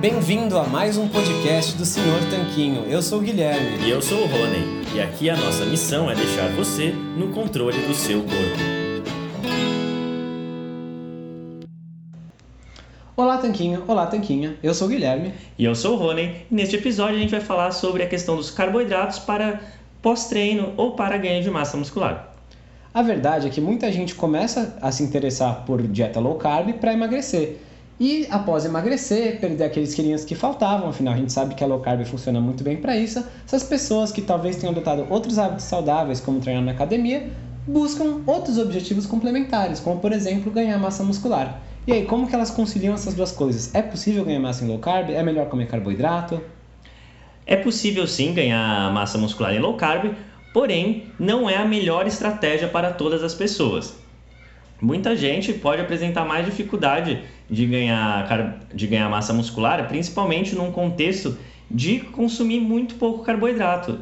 Bem-vindo a mais um podcast do Senhor Tanquinho. Eu sou o Guilherme. E eu sou o Rony. E aqui a nossa missão é deixar você no controle do seu corpo. Olá, Tanquinho. Olá, Tanquinha. Eu sou o Guilherme. E eu sou o Rony. E neste episódio a gente vai falar sobre a questão dos carboidratos para pós-treino ou para ganho de massa muscular. A verdade é que muita gente começa a se interessar por dieta low carb para emagrecer. E após emagrecer, perder aqueles quilinhos que faltavam, afinal a gente sabe que a low carb funciona muito bem para isso, essas pessoas que talvez tenham adotado outros hábitos saudáveis, como treinar na academia, buscam outros objetivos complementares, como por exemplo ganhar massa muscular. E aí, como que elas conciliam essas duas coisas? É possível ganhar massa em low carb? É melhor comer carboidrato? É possível sim ganhar massa muscular em low carb, porém não é a melhor estratégia para todas as pessoas. Muita gente pode apresentar mais dificuldade de ganhar, de ganhar massa muscular, principalmente num contexto de consumir muito pouco carboidrato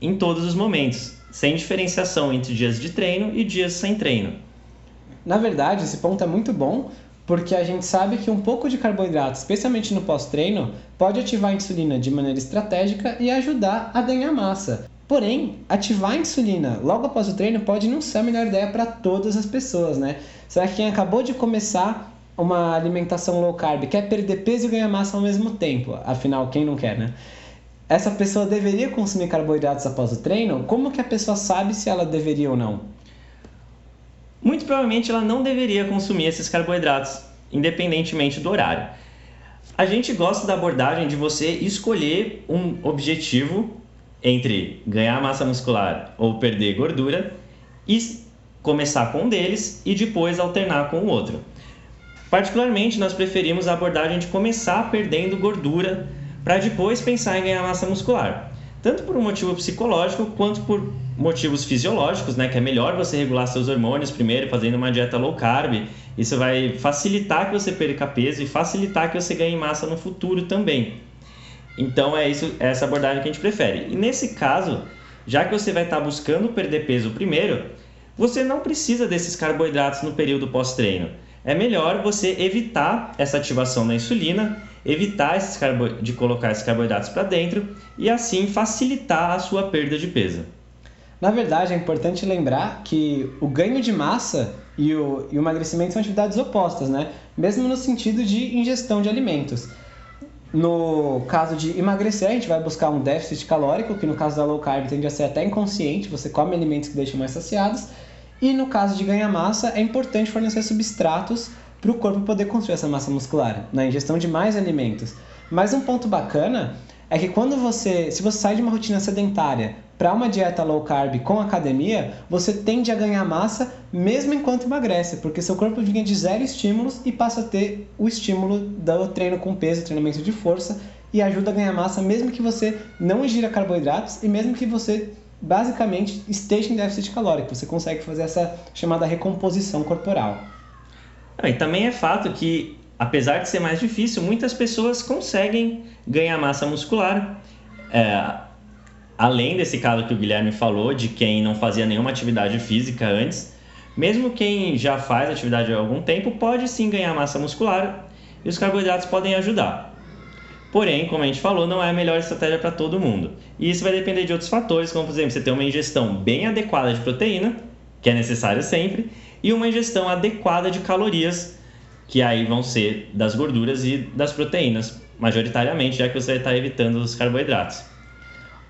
em todos os momentos, sem diferenciação entre dias de treino e dias sem treino. Na verdade, esse ponto é muito bom, porque a gente sabe que um pouco de carboidrato, especialmente no pós-treino, pode ativar a insulina de maneira estratégica e ajudar a ganhar massa. Porém, ativar a insulina logo após o treino pode não ser a melhor ideia para todas as pessoas, né? Será que quem acabou de começar uma alimentação low carb quer perder peso e ganhar massa ao mesmo tempo? Afinal, quem não quer, né? Essa pessoa deveria consumir carboidratos após o treino? Como que a pessoa sabe se ela deveria ou não? Muito provavelmente ela não deveria consumir esses carboidratos, independentemente do horário. A gente gosta da abordagem de você escolher um objetivo entre ganhar massa muscular ou perder gordura e começar com um deles e depois alternar com o outro. Particularmente, nós preferimos a abordagem de começar perdendo gordura para depois pensar em ganhar massa muscular. Tanto por um motivo psicológico quanto por motivos fisiológicos, né? Que é melhor você regular seus hormônios primeiro, fazendo uma dieta low carb. Isso vai facilitar que você perca peso e facilitar que você ganhe massa no futuro também. Então é isso, é essa abordagem que a gente prefere. E nesse caso, já que você vai estar buscando perder peso primeiro, você não precisa desses carboidratos no período pós-treino. É melhor você evitar essa ativação da insulina, evitar esses carbo... de colocar esses carboidratos para dentro e assim facilitar a sua perda de peso. Na verdade, é importante lembrar que o ganho de massa e o, e o emagrecimento são atividades opostas, né? Mesmo no sentido de ingestão de alimentos. No caso de emagrecer, a gente vai buscar um déficit calórico, que no caso da low carb tende a ser até inconsciente, você come alimentos que deixam mais saciados. E no caso de ganhar massa, é importante fornecer substratos para o corpo poder construir essa massa muscular, na ingestão de mais alimentos. Mas um ponto bacana é que quando você, se você sai de uma rotina sedentária para uma dieta low carb com academia, você tende a ganhar massa mesmo enquanto emagrece, porque seu corpo vinha de zero estímulos e passa a ter o estímulo do treino com peso, treinamento de força e ajuda a ganhar massa mesmo que você não ingira carboidratos e mesmo que você basicamente esteja em déficit calórico, você consegue fazer essa chamada recomposição corporal. Ah, e também é fato que, apesar de ser mais difícil, muitas pessoas conseguem ganhar massa muscular. É, além desse caso que o Guilherme falou, de quem não fazia nenhuma atividade física antes, mesmo quem já faz atividade há algum tempo pode sim ganhar massa muscular e os carboidratos podem ajudar. Porém, como a gente falou, não é a melhor estratégia para todo mundo. E isso vai depender de outros fatores, como por exemplo, você ter uma ingestão bem adequada de proteína, que é necessário sempre, e uma ingestão adequada de calorias, que aí vão ser das gorduras e das proteínas, majoritariamente, já que você estar evitando os carboidratos.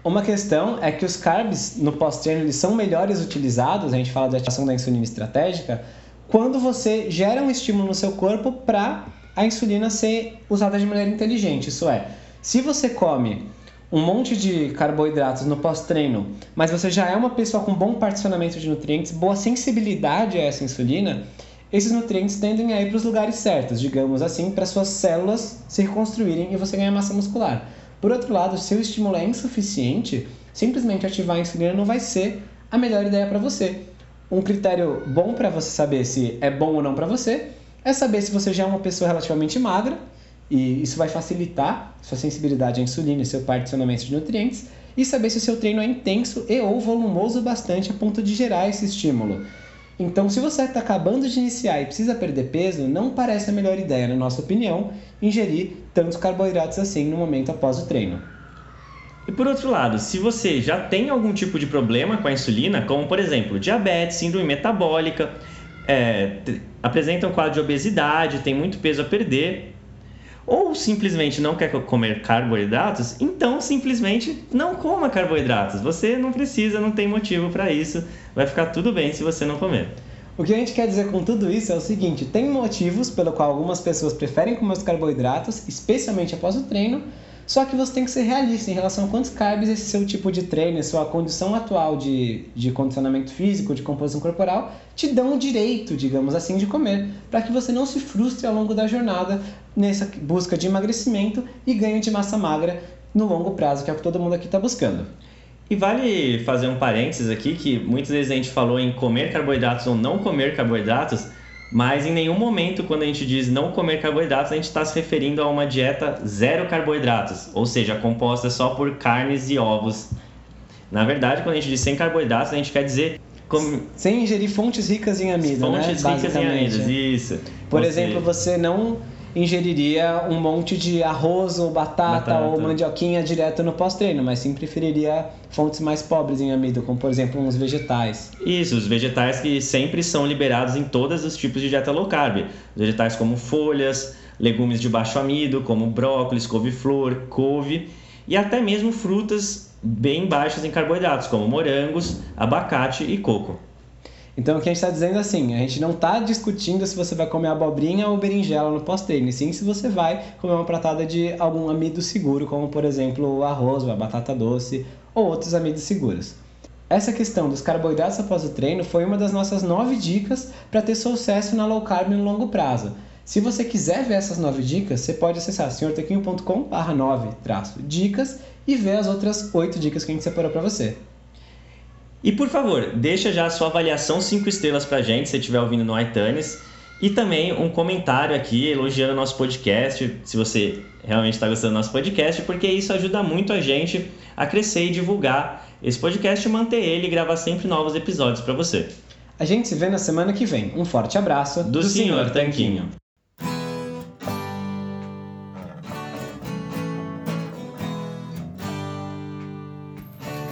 Uma questão é que os carbs no pós-treino são melhores utilizados, a gente fala de ativação da insulina estratégica, quando você gera um estímulo no seu corpo para a insulina ser usada de maneira inteligente. Isso é, se você come um monte de carboidratos no pós-treino, mas você já é uma pessoa com bom particionamento de nutrientes, boa sensibilidade a essa insulina, esses nutrientes tendem a ir para os lugares certos, digamos assim, para suas células se reconstruírem e você ganhar massa muscular. Por outro lado, se o estímulo é insuficiente, simplesmente ativar a insulina não vai ser a melhor ideia para você. Um critério bom para você saber se é bom ou não para você é saber se você já é uma pessoa relativamente magra, e isso vai facilitar sua sensibilidade à insulina e seu particionamento de nutrientes, e saber se o seu treino é intenso e ou volumoso bastante a ponto de gerar esse estímulo. Então, se você está acabando de iniciar e precisa perder peso, não parece a melhor ideia, na nossa opinião, ingerir tantos carboidratos assim no momento após o treino. E por outro lado, se você já tem algum tipo de problema com a insulina, como por exemplo diabetes, síndrome metabólica, é, apresenta um quadro de obesidade, tem muito peso a perder, ou simplesmente não quer comer carboidratos, então simplesmente não coma carboidratos. Você não precisa, não tem motivo para isso. Vai ficar tudo bem se você não comer. O que a gente quer dizer com tudo isso é o seguinte: tem motivos pelo qual algumas pessoas preferem comer os carboidratos, especialmente após o treino, só que você tem que ser realista em relação a quantos carbs esse seu tipo de treino, sua condição atual de, de condicionamento físico, de composição corporal, te dão o direito, digamos assim, de comer, para que você não se frustre ao longo da jornada nessa busca de emagrecimento e ganho de massa magra no longo prazo, que é o que todo mundo aqui está buscando. E vale fazer um parênteses aqui que muitas vezes a gente falou em comer carboidratos ou não comer carboidratos, mas em nenhum momento, quando a gente diz não comer carboidratos, a gente está se referindo a uma dieta zero carboidratos, ou seja, composta só por carnes e ovos. Na verdade, quando a gente diz sem carboidratos, a gente quer dizer como... Sem ingerir fontes ricas em amido, fontes né? ricas em amidos, isso. Por você... exemplo, você não ingeriria um monte de arroz ou batata, batata. ou mandioquinha direto no pós-treino, mas sim preferiria fontes mais pobres em amido, como por exemplo uns vegetais. Isso, os vegetais que sempre são liberados em todos os tipos de dieta low carb. Vegetais como folhas, legumes de baixo amido, como brócolis, couve-flor, couve, e até mesmo frutas bem baixas em carboidratos, como morangos, abacate e coco. Então o que a gente está dizendo é assim, a gente não está discutindo se você vai comer abobrinha ou berinjela no pós-treino, sim se você vai comer uma pratada de algum amido seguro, como por exemplo o arroz, a batata doce ou outros amidos seguros. Essa questão dos carboidratos após o treino foi uma das nossas nove dicas para ter sucesso na low carb no longo prazo. Se você quiser ver essas nove dicas, você pode acessar senhortequinho.com/9-dicas e ver as outras oito dicas que a gente separou para você. E por favor, deixa já a sua avaliação 5 estrelas pra gente, se estiver ouvindo no iTunes. E também um comentário aqui elogiando o nosso podcast, se você realmente está gostando do nosso podcast, porque isso ajuda muito a gente a crescer e divulgar esse podcast, manter ele e gravar sempre novos episódios para você. A gente se vê na semana que vem. Um forte abraço do, do Senhor Tanquinho. Tanquinho.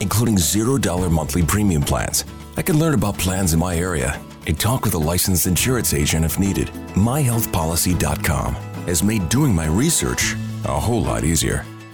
including $0 monthly premium plans. I can learn about plans in my area and talk with a licensed insurance agent if needed. MyHealthPolicy.com has made doing my research a whole lot easier.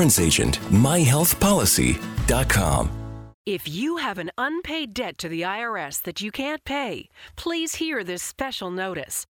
insurance agent. MyHealthPolicy.com. If you have an unpaid debt to the IRS that you can't pay, please hear this special notice.